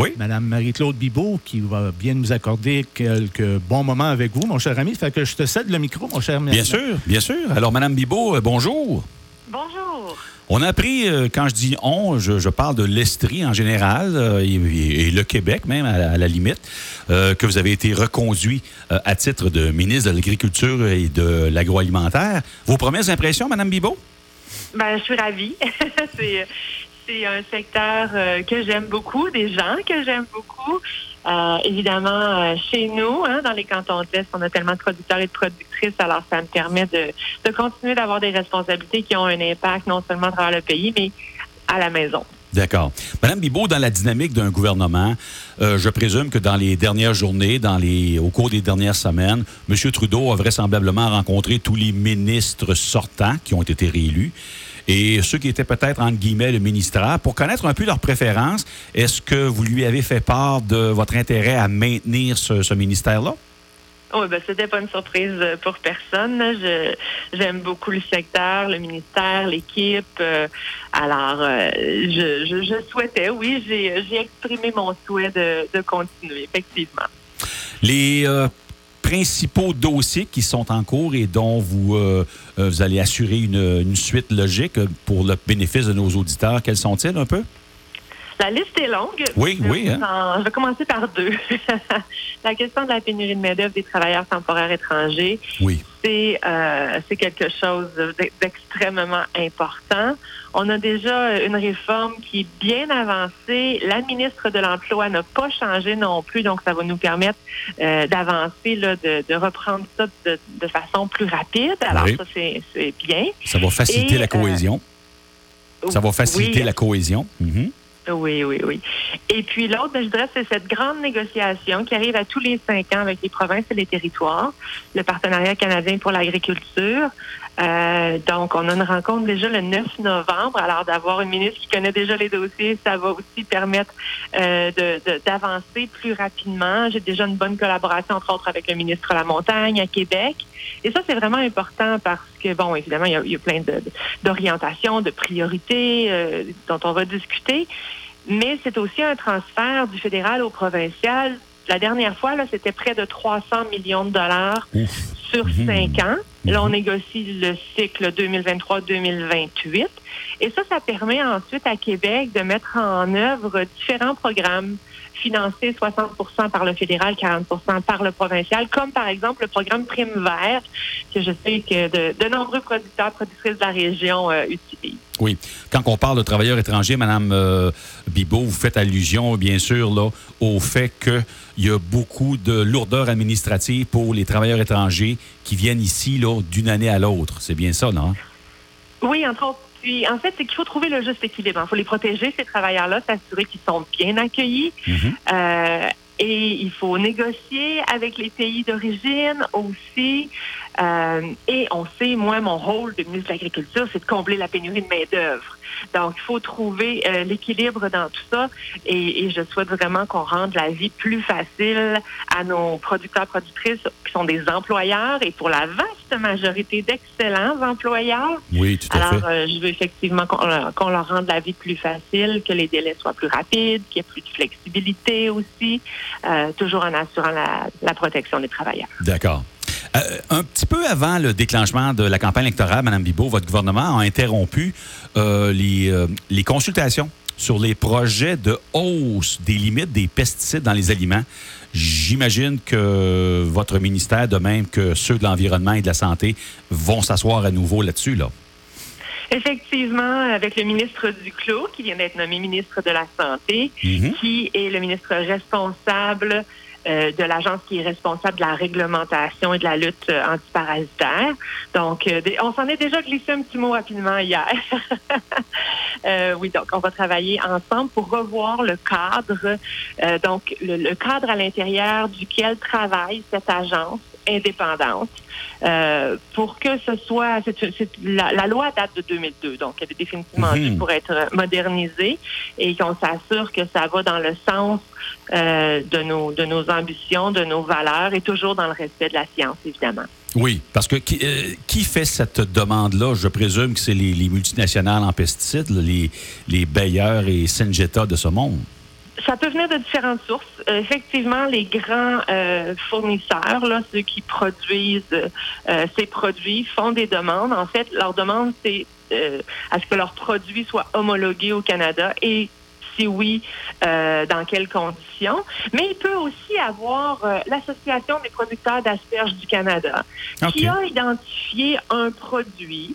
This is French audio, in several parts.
Oui. Madame Marie-Claude Bibot, qui va bien nous accorder quelques bons moments avec vous, mon cher ami. Fait que je te cède le micro, mon cher ami. Bien sûr, bien sûr. Alors, Madame Bibot, euh, bonjour. Bonjour. On a appris, euh, quand je dis on, je, je parle de l'Estrie en général euh, et, et le Québec même à, la- à la limite, euh, que vous avez été reconduit euh, à titre de ministre de l'Agriculture et de l'Agroalimentaire. Vos premières impressions, Madame Bibot? Ben, je suis ravie. c'est, c'est un secteur euh, que j'aime beaucoup, des gens que j'aime beaucoup. Euh, évidemment, euh, chez nous, hein, dans les cantons de l'Est, on a tellement de producteurs et de productrices, alors ça me permet de, de continuer d'avoir des responsabilités qui ont un impact non seulement à travers le pays, mais à la maison. D'accord. Madame Bibot, dans la dynamique d'un gouvernement, euh, je présume que dans les dernières journées, dans les, au cours des dernières semaines, M. Trudeau a vraisemblablement rencontré tous les ministres sortants qui ont été réélus et ceux qui étaient peut-être, entre guillemets, le ministère. Pour connaître un peu leurs préférences, est-ce que vous lui avez fait part de votre intérêt à maintenir ce, ce ministère-là? Oui, ben, c'était pas une surprise euh, pour personne. Je, j'aime beaucoup le secteur, le ministère, l'équipe. euh, alors, euh, je, je, je souhaitais, oui, j'ai, j'ai exprimé mon souhait de, de continuer, effectivement. Les principaux dossiers qui sont en cours et dont vous, vous allez assurer une, une suite logique pour le bénéfice de nos auditeurs, quels sont-ils un peu? La liste est longue. Oui, Je oui, hein. vous en- Je vais commencer par deux. la question de la pénurie de main-d'œuvre des travailleurs temporaires étrangers. Oui. c'est euh, quelque chose d'e- d'extrêmement important. On a déjà une réforme qui est bien avancée. La ministre de l'Emploi n'a pas changé non plus, donc ça va nous permettre euh, d'avancer, de, de reprendre ça de, de façon plus rapide. Alors Oui. ça, c'est bien. Ça va faciliter Et, la cohésion. Ça va faciliter Oui. la cohésion. Mhm. Oui, oui, oui. Et puis l'autre, ben, je dirais, c'est cette grande négociation qui arrive à tous les cinq ans avec les provinces et les territoires, le partenariat canadien pour l'agriculture. Euh, donc, on a une rencontre déjà le 9 novembre. Alors, d'avoir une ministre qui connaît déjà les dossiers, ça va aussi permettre euh, de- de- d'avancer plus rapidement. J'ai déjà une bonne collaboration, entre autres, avec le ministre La Montagne à Québec. Et ça, c'est vraiment important parce que, bon, évidemment, il y a, il y a plein de- d'orientations, de priorités euh, dont on va discuter. Mais c'est aussi un transfert du fédéral au provincial. La dernière fois, là, c'était près de 300 millions de dollars Ouf. sur Mhm. cinq ans. Là, on Mhm. négocie le cycle 2023-2028. Et ça, ça permet ensuite à Québec de mettre en œuvre différents programmes financés 60% par le fédéral, 40% par le provincial, comme par exemple le programme Prime Vert, que je sais que de, de nombreux producteurs, productrices de la région euh, utilisent. Oui. Quand on parle de travailleurs étrangers, Madame euh, Bibot, vous faites allusion, bien sûr, là, au fait qu'il y a beaucoup de lourdeur administrative pour les travailleurs étrangers qui viennent ici d'une année à l'autre. C'est bien ça, non? Oui, entre autres. Puis, en fait, c'est qu'il faut trouver le juste équilibre. Il faut les protéger, ces travailleurs-là, s'assurer qu'ils sont bien accueillis. Mhm. Euh, et il faut négocier avec les pays d'origine aussi. Euh, et on sait, moi, mon rôle de ministre de l'Agriculture, c'est de combler la pénurie de main-d'œuvre. Donc, il faut trouver euh, l'équilibre dans tout ça. Et, et je souhaite vraiment qu'on rende la vie plus facile à nos producteurs, productrices qui sont des employeurs et pour la vaste majorité d'excellents employeurs. Oui, tout à Alors, fait. euh, je veux effectivement qu'on leur- qu'on leur rende la vie plus facile, que les délais soient plus rapides, qu'il y ait plus de flexibilité aussi, euh, toujours en assurant la, la protection des travailleurs. D'accord. Euh, un petit peu avant le déclenchement de la campagne électorale, Mme Bibot, votre gouvernement a interrompu euh, les, euh, les consultations sur les projets de hausse des limites des pesticides dans les aliments. J'imagine que votre ministère, de même que ceux de l'environnement et de la santé, vont s'asseoir à nouveau là-dessus. Là. Effectivement, avec le ministre Duclos, qui vient d'être nommé ministre de la Santé, Mhm. qui est le ministre responsable euh, de l'agence qui est responsable de la réglementation et de la lutte euh, antiparasitaire. Donc, euh, on s'en est déjà glissé un petit mot rapidement hier. Euh, oui, donc on va travailler ensemble pour revoir le cadre, euh, donc le, le cadre à l'intérieur duquel travaille cette agence indépendante euh, pour que ce soit la, la loi date de 2002 donc elle est définitivement due pour être modernisée et qu'on s'assure que ça va dans le sens euh, de nos de nos ambitions de nos valeurs et toujours dans le respect de la science évidemment Oui, parce que qui, euh, qui fait cette demande-là? Je présume que c'est les, les multinationales en pesticides, les, les Bayer et Syngenta de ce monde. ça peut venir de différentes sources. Euh, effectivement, les grands euh, fournisseurs, là, ceux qui produisent ces produits, font des demandes. En fait, leur demande, c'est à ce que leurs produits soient homologués au Canada et si oui, dans quelles conditions. Mais il peut aussi avoir l'Association des producteurs d'asperges du Canada qui a identifié un produit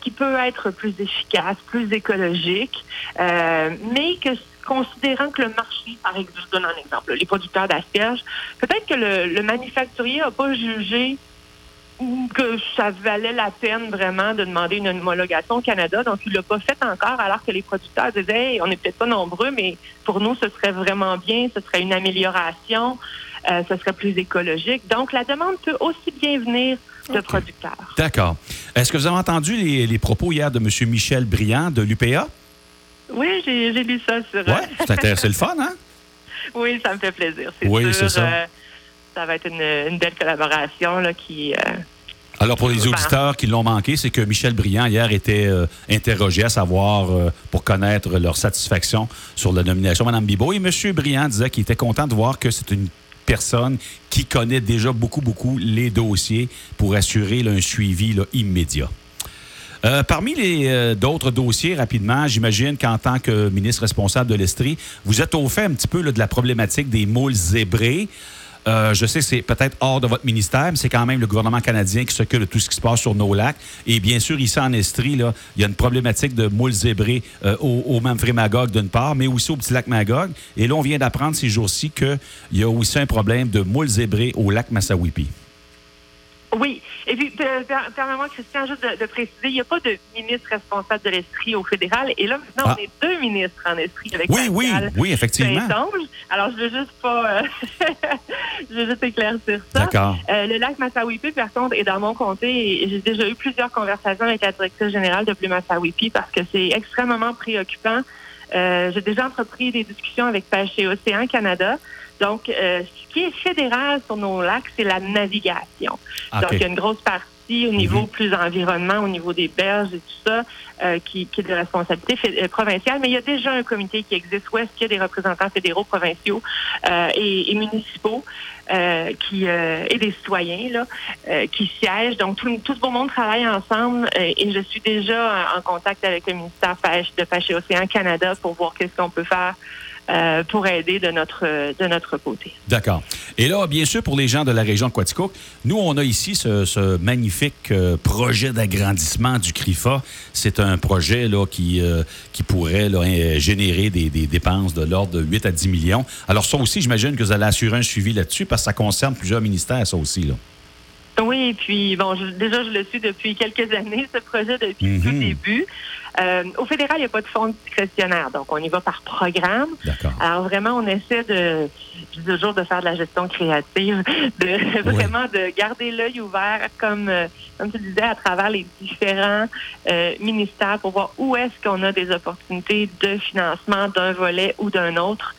qui peut être plus efficace, plus écologique, mais que considérant que le marché, par exemple, je donne un exemple, les producteurs d'asperges, peut-être que le, manufacturier n'a pas jugé que ça valait la peine vraiment de demander une homologation au Canada, donc il l'a pas fait encore, alors que les producteurs disaient, on n'est peut-être pas nombreux, mais pour nous, ce serait vraiment bien, ce serait une amélioration, euh, ce serait plus écologique. Donc, la demande peut aussi bien venir de producteurs. D'accord. Est-ce que vous avez entendu les, les propos hier de M. Michel Briand de l'UPA? Oui, j'ai lu ça sur. Oui, c'est le fun, hein? oui, ça me fait plaisir. Oui, c'est ça. Euh, ça va être une, belle collaboration là, qui. Euh, alors, pour les auditeurs qui l'ont manqué, c'est que Michel Briand, hier, était euh, interrogé à savoir, pour connaître leur satisfaction sur la nomination Mme Bibot. Et M. Briand disait qu'il était content de voir que c'est une personne qui connaît déjà beaucoup, beaucoup les dossiers pour assurer un suivi immédiat. Euh, parmi les euh, d'autres dossiers, rapidement, j'imagine qu'en tant que ministre responsable de l'Estrie, vous êtes au fait un petit peu de la problématique des moules zébrés. Euh, je sais que c'est peut-être hors de votre ministère, mais c'est quand même le gouvernement canadien qui s'occupe de tout ce qui se passe sur nos lacs. Et bien sûr, ici en Estrie, il y a une problématique de moules zébrés au, au Magog d'une part, mais aussi au petit lac Magog. Et là, on vient d'apprendre ces jours-ci qu'il y a aussi un problème de moules zébrés au lac Massawippi. Oui. Et puis, permets-moi, Christian, juste de, préciser, il n'y a pas de ministre responsable de l'Estrie au fédéral. Et là, maintenant, on ah. est deux ministres en Estrie avec Oui, oui, oui, effectivement. Alors, je veux juste pas... Euh, je veux juste éclaircir ça. D'accord. Euh, le lac Massawippi, par contre, est dans mon comté et j'ai déjà eu plusieurs conversations avec la directrice générale de Plus Massawippi parce que c'est extrêmement préoccupant. Euh, j'ai déjà entrepris des discussions avec Pêche et Océan Canada donc, euh, ce qui est fédéral sur nos lacs, c'est la navigation. Donc, il y a une grosse partie au niveau mhm. plus environnement, au niveau des berges et tout ça, euh, qui, qui, est de responsabilité euh, provinciale. Mais il y a déjà un comité qui existe où est-ce qu'il y a des représentants fédéraux, provinciaux et, municipaux qui et des citoyens là, qui siègent. Donc, tout, tout ce beau monde travaille ensemble et je suis déjà en contact avec le ministère de Pêche et Océan Canada pour voir qu'est-ce qu'on peut faire euh, pour aider de notre, de notre côté. D'accord. Et là, bien sûr, pour les gens de la région de Quaticook, nous, on a ici ce, magnifique euh, projet d'agrandissement du CRIFA. C'est un projet là, qui, euh, qui pourrait générer des, des dépenses de l'ordre de 8 à 10 millions. Alors ça aussi, j'imagine que vous allez assurer un suivi là-dessus parce que ça concerne plusieurs ministères, ça aussi. Là. Oui, puis bon, déjà, je le suis depuis quelques années, ce projet, depuis le tout mhm. début. Euh, au fédéral, il n'y a pas de fonds discrétionnaire, donc on y va par programme. Alors vraiment, on essaie de, je dis toujours, de faire de la gestion créative, de vraiment de garder l'œil ouvert, comme, euh, comme tu disais, à travers les différents euh, ministères pour voir où est-ce qu'on a des opportunités de financement d'un volet ou d'un autre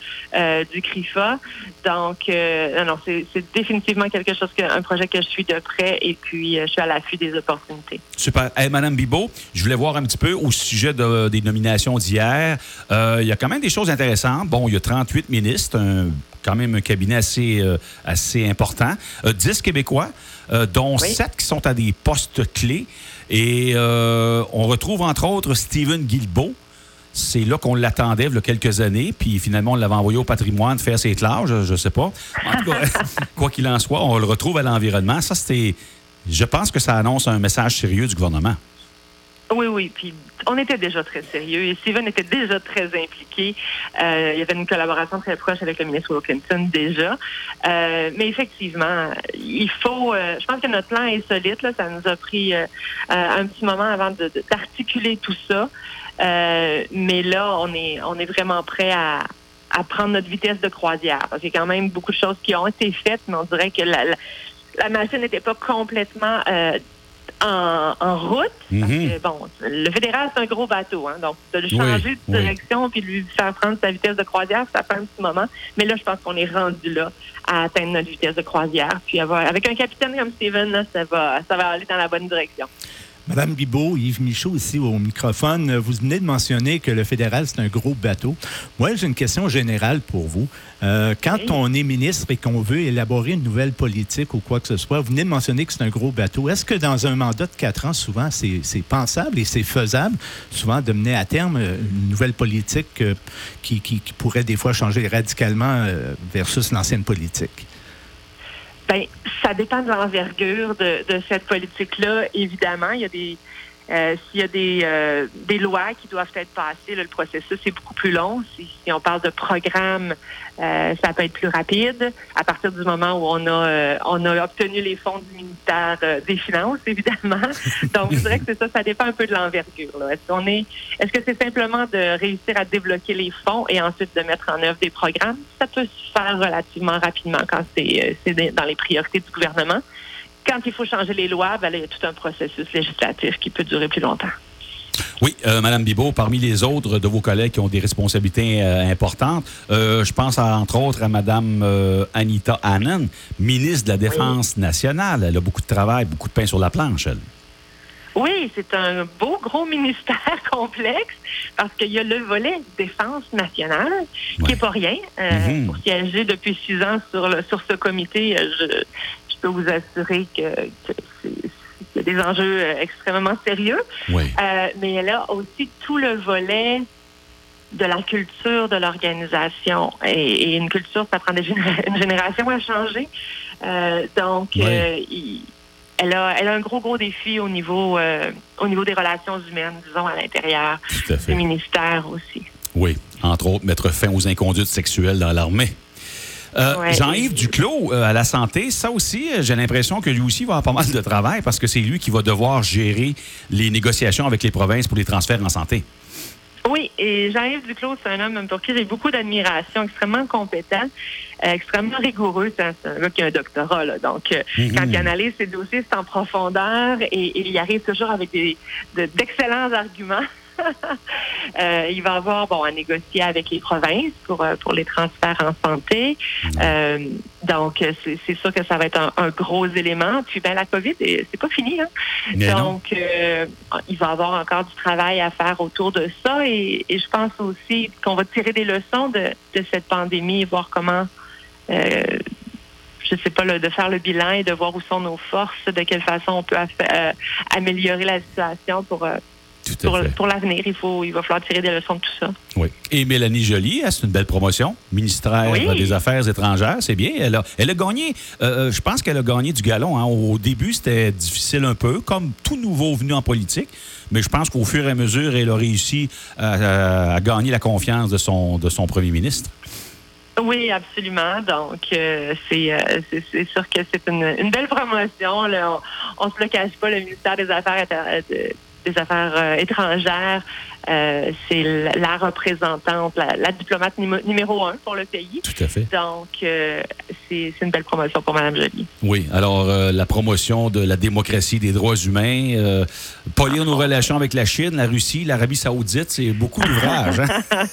du CRIFA. Donc, non, c'est définitivement quelque chose, que, un projet que je suis de près et puis je suis à l'affût des opportunités. Super. Madame Bibot, je voulais voir un petit peu où sujet des nominations d'hier, euh, il y a quand même des choses intéressantes. Bon, il y a 38 ministres, quand même un cabinet assez, euh, assez important. 10 euh, Québécois, dont 7 qui sont à des postes clés. Et on retrouve entre autres Stephen Guilbeault. C'est là qu'on l'attendait il y a quelques années, puis finalement, on l'avait envoyé au patrimoine faire ses classes, je ne sais pas. En tout cas, quoi qu'il en soit, on le retrouve à l'environnement. Ça, c'était. Je pense que ça annonce un message sérieux du gouvernement. Oui, oui. Puis on était déjà très sérieux et Steven était déjà très impliqué. Euh, il y avait une collaboration très proche avec le ministre Wilkinson déjà. Euh, mais effectivement, il faut. Euh, je pense que notre plan est solide. Ça nous a pris un petit moment avant d'articuler tout ça. mais là, on est, on est vraiment prêt à, prendre notre vitesse de croisière. Parce qu'il y a quand même beaucoup de choses qui ont été faites, mais on dirait que la machine n'était pas complètement en, route. Parce mhm. que, bon, le fédéral, c'est un gros bateau. Hein, donc, de le changer de direction puis de lui faire prendre sa vitesse de croisière, ça fait un petit moment. Mais là, je pense qu'on est rendu là à atteindre notre vitesse de croisière. Puis avoir, avec un capitaine comme Steven, ça, va, ça va aller dans la bonne direction. Madame Bibot, Yves Michaud, ici au microphone, vous venez de mentionner que le fédéral, c'est un gros bateau. Moi, j'ai une question générale pour vous. Euh, quand on est ministre et qu'on veut élaborer une nouvelle politique ou quoi que ce soit, vous venez de mentionner que c'est un gros bateau. Est-ce que dans un mandat de quatre ans, souvent, c'est pensable et c'est faisable, souvent, de mener à terme euh, une nouvelle politique euh, qui, qui, pourrait des fois changer radicalement versus l'ancienne politique? Bien, ça dépend de l'envergure de, de, cette politique-là. Évidemment, il y a des euh, s'il y a des, euh, des lois qui doivent être passées, le processus est beaucoup plus long. Si, on parle de programme, euh, ça peut être plus rapide à partir du moment où on a on a obtenu les fonds du ministère des Finances, évidemment. Donc, je dirais que c'est ça, ça dépend un peu de l'envergure. Est-ce qu'on est est-ce que c'est simplement de réussir à débloquer les fonds et ensuite de mettre en œuvre des programmes? Ça peut se faire relativement rapidement quand c'est dans les priorités du gouvernement quand il faut changer les lois, ben il y a tout un processus législatif qui peut durer plus longtemps. Oui, euh, Madame Bibot, parmi les autres de vos collègues qui ont des responsabilités euh, importantes, euh, je pense entre autres à Madame Anita Annan, ministre de la Défense nationale. Elle a beaucoup de travail, beaucoup de pain sur la planche, elle. Oui, c'est un beau gros ministère complexe parce qu'il y a le volet défense nationale qui n'est pas rien. Mm-hmm. Pour siéger depuis six ans sur, le, sur ce comité, je, peux vous assurer que, y a des enjeux euh, extrêmement sérieux. Euh, mais elle a aussi tout le volet de la culture de l'organisation. Et, une culture, ça prend des une génération à changer. Euh, donc, elle, a, elle a un gros, gros défi au niveau, au niveau des relations humaines, disons, à l'intérieur du ministère aussi. Oui, entre autres, mettre fin aux inconduites sexuelles dans l'armée. Euh, Jean-Yves Duclos, euh, à la santé, ça aussi, euh, j'ai l'impression que lui aussi va avoir pas mal de travail parce que c'est lui qui va devoir gérer les négociations avec les provinces pour les transferts en santé. Oui, et Jean-Yves Duclos, c'est un homme pour qui j'ai beaucoup d'admiration, extrêmement compétent, extrêmement rigoureux. C'est un, gars qui a un doctorat, là. donc mhm. quand il analyse ses dossiers, c'est en profondeur et, il arrive toujours avec d'excellents arguments. Euh, il va avoir bon à négocier avec les provinces pour euh, pour les transferts en santé. Euh, donc c'est sûr que ça va être un, gros élément. Puis ben la COVID c'est pas fini. Hein? Donc il va avoir encore du travail à faire autour de ça et, je pense aussi qu'on va tirer des leçons de, de cette pandémie, voir comment je sais pas, de faire le bilan et de voir où sont nos forces, de quelle façon on peut améliorer la situation pour, pour, l'avenir, il, faut, il va falloir tirer des leçons de tout ça. Oui. Et Mélanie Joly, hein, c'est une belle promotion. Ministère des Affaires étrangères, c'est bien. Elle a, elle a gagné, euh, euh, je pense qu'elle a gagné du galon. Hein. Au début, c'était difficile un peu, comme tout nouveau venu en politique. Mais je pense qu'au fur et à mesure, elle a réussi à, gagner la confiance de son, de son premier ministre. Oui, absolument. Donc, euh, c'est, sûr que c'est une, belle promotion. On ne se le cache pas, le ministère des Affaires des Affaires euh, étrangères. Euh, c'est la, représentante, la, diplomate numéro un pour le pays. Tout à fait. Donc, euh, c'est une belle promotion pour Mme Joly. Oui. Alors, la promotion de la démocratie, des droits humains, polir nos relations avec la Chine, la Russie, l'Arabie saoudite, c'est beaucoup d'ouvrages. Hein?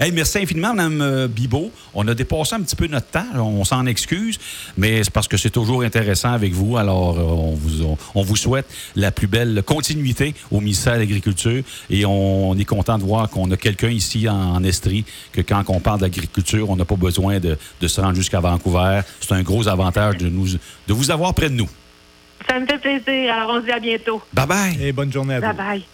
merci infiniment, Mme Bibot. On a dépassé un petit peu notre temps. On s'en excuse, mais c'est parce que c'est toujours intéressant avec vous. Alors, on vous, on vous souhaite la plus belle continuité au ministère de l'Agriculture et on est content de voir qu'on a quelqu'un ici en, Estrie, que quand on parle d'agriculture, on n'a pas besoin de, se rendre jusqu'à Vancouver. C'est un gros avantage de, nous, de vous avoir près de nous. Ça me fait plaisir. Alors, on se dit à bientôt. Bye bye. Et bonne journée à vous. Bye bye.